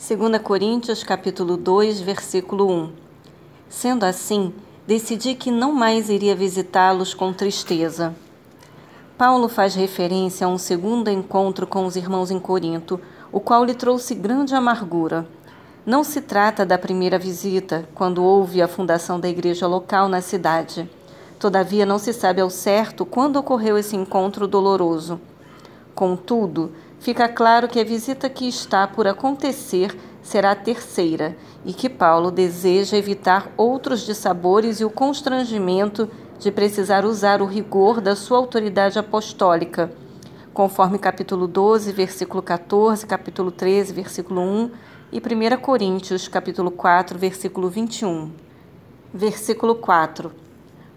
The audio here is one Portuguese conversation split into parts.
2 Coríntios capítulo 2, versículo 1. Sendo assim, decidi que não mais iria visitá-los com tristeza. Paulo faz referência a um segundo encontro com os irmãos em Corinto, o qual lhe trouxe grande amargura. Não se trata da primeira visita, quando houve a fundação da igreja local na cidade. Todavia, não se sabe ao certo quando ocorreu esse encontro doloroso. Contudo, fica claro que a visita que está por acontecer será a terceira e que Paulo deseja evitar outros dissabores e o constrangimento de precisar usar o rigor da sua autoridade apostólica, conforme capítulo 12, versículo 14, capítulo 13, versículo 1 e 1 Coríntios, capítulo 4, versículo 21. Versículo 4.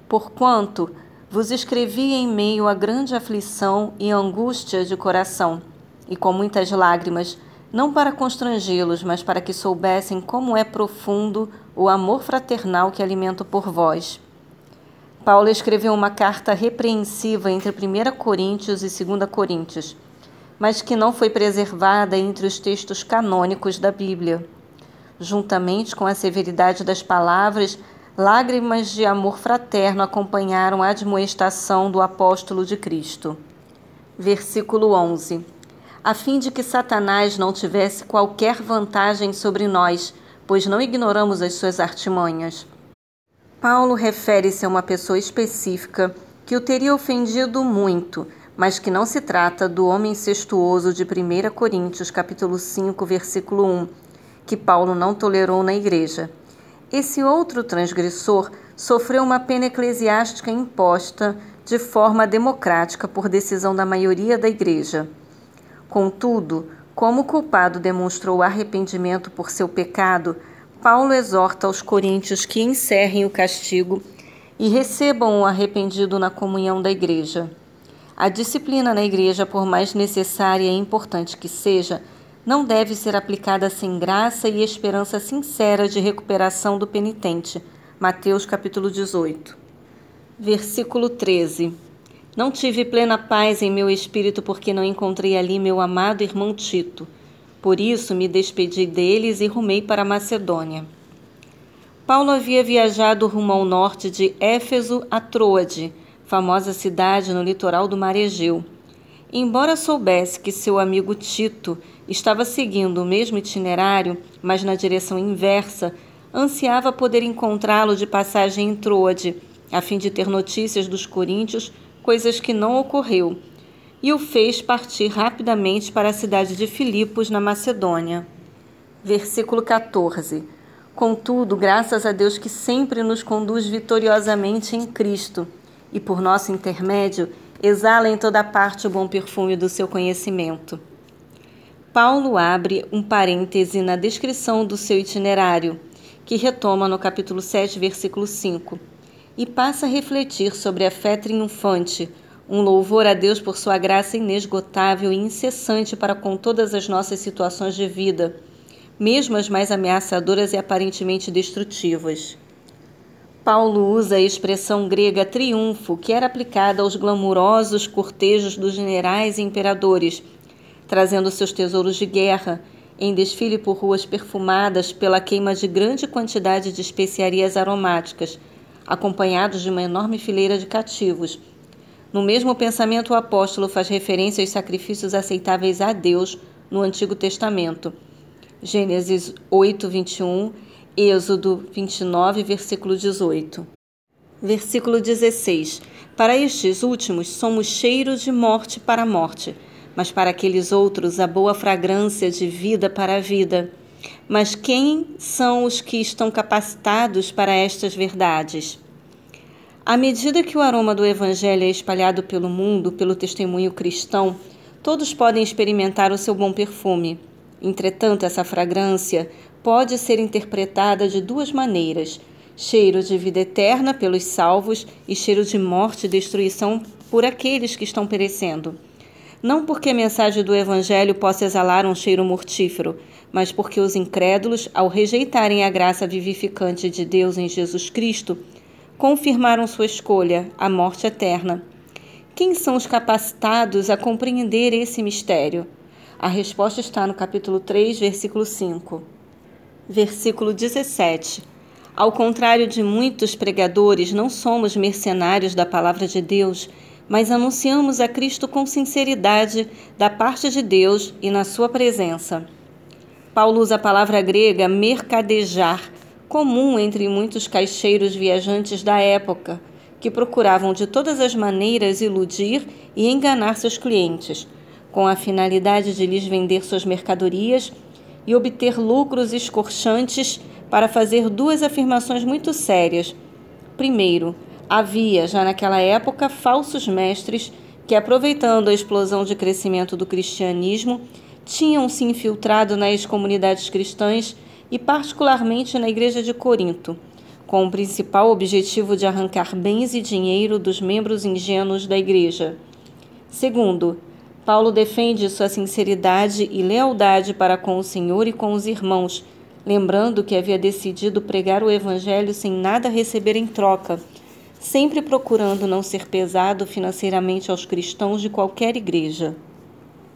Porquanto vos escrevi em meio a grande aflição e angústia de coração, e com muitas lágrimas, não para constrangê-los, mas para que soubessem como é profundo o amor fraternal que alimento por vós. Paulo escreveu uma carta repreensiva entre 1 Coríntios e 2 Coríntios, mas que não foi preservada entre os textos canônicos da Bíblia. Juntamente com a severidade das palavras, lágrimas de amor fraterno acompanharam a admoestação do apóstolo de Cristo. Versículo 11 a fim de que Satanás não tivesse qualquer vantagem sobre nós, pois não ignoramos as suas artimanhas. Paulo refere-se a uma pessoa específica que o teria ofendido muito, mas que não se trata do homem incestuoso de 1 Coríntios capítulo 5, versículo 1, que Paulo não tolerou na igreja. Esse outro transgressor sofreu uma pena eclesiástica imposta de forma democrática por decisão da maioria da igreja. Contudo, como o culpado demonstrou arrependimento por seu pecado, Paulo exorta aos coríntios que encerrem o castigo e recebam o arrependido na comunhão da igreja. A disciplina na igreja, por mais necessária e importante que seja, não deve ser aplicada sem graça e esperança sincera de recuperação do penitente. Mateus capítulo 18. Versículo 13. Não tive plena paz em meu espírito porque não encontrei ali meu amado irmão Tito. Por isso me despedi deles e rumei para Macedônia. Paulo havia viajado rumo ao norte de Éfeso a Troade, famosa cidade no litoral do mar Egeu. Embora soubesse que seu amigo Tito estava seguindo o mesmo itinerário, mas na direção inversa, ansiava poder encontrá-lo de passagem em Troade, a fim de ter notícias dos coríntios coisas que não ocorreu, e o fez partir rapidamente para a cidade de Filipos, na Macedônia. Versículo 14. Contudo, graças a Deus que sempre nos conduz vitoriosamente em Cristo, e por nosso intermédio exala em toda parte o bom perfume do seu conhecimento. Paulo abre um parêntese na descrição do seu itinerário, que retoma no capítulo 7, versículo 5 e passa a refletir sobre a fé triunfante, um louvor a Deus por sua graça inesgotável e incessante para com todas as nossas situações de vida, mesmo as mais ameaçadoras e aparentemente destrutivas. Paulo usa a expressão grega triunfo, que era aplicada aos glamurosos cortejos dos generais e imperadores, trazendo seus tesouros de guerra em desfile por ruas perfumadas pela queima de grande quantidade de especiarias aromáticas acompanhados de uma enorme fileira de cativos. No mesmo pensamento, o apóstolo faz referência aos sacrifícios aceitáveis a Deus no Antigo Testamento. Gênesis 8, 21, Êxodo 29, versículo 18. Versículo 16: Para estes últimos somos cheiros de morte para a morte, mas para aqueles outros a boa fragrância de vida para a vida. Mas quem são os que estão capacitados para estas verdades? À medida que o aroma do Evangelho é espalhado pelo mundo pelo testemunho cristão, todos podem experimentar o seu bom perfume. Entretanto, essa fragrância pode ser interpretada de duas maneiras: cheiro de vida eterna pelos salvos e cheiro de morte e destruição por aqueles que estão perecendo. Não porque a mensagem do Evangelho possa exalar um cheiro mortífero, mas porque os incrédulos, ao rejeitarem a graça vivificante de Deus em Jesus Cristo, confirmaram sua escolha, a morte eterna. Quem são os capacitados a compreender esse mistério? A resposta está no capítulo 3, versículo 5. Versículo 17. Ao contrário de muitos pregadores, não somos mercenários da palavra de Deus, mas anunciamos a Cristo com sinceridade da parte de Deus e na sua presença. Paulo usa a palavra grega mercadejar, comum entre muitos caixeiros viajantes da época, que procuravam de todas as maneiras iludir e enganar seus clientes, com a finalidade de lhes vender suas mercadorias e obter lucros escorchantes para fazer duas afirmações muito sérias. Primeiro, havia já naquela época falsos mestres que, aproveitando a explosão de crescimento do cristianismo, tinham se infiltrado nas comunidades cristãs e, particularmente, na igreja de Corinto, com o principal objetivo de arrancar bens e dinheiro dos membros ingênuos da igreja. Segundo, Paulo defende sua sinceridade e lealdade para com o Senhor e com os irmãos, lembrando que havia decidido pregar o Evangelho sem nada receber em troca sempre procurando não ser pesado financeiramente aos cristãos de qualquer igreja.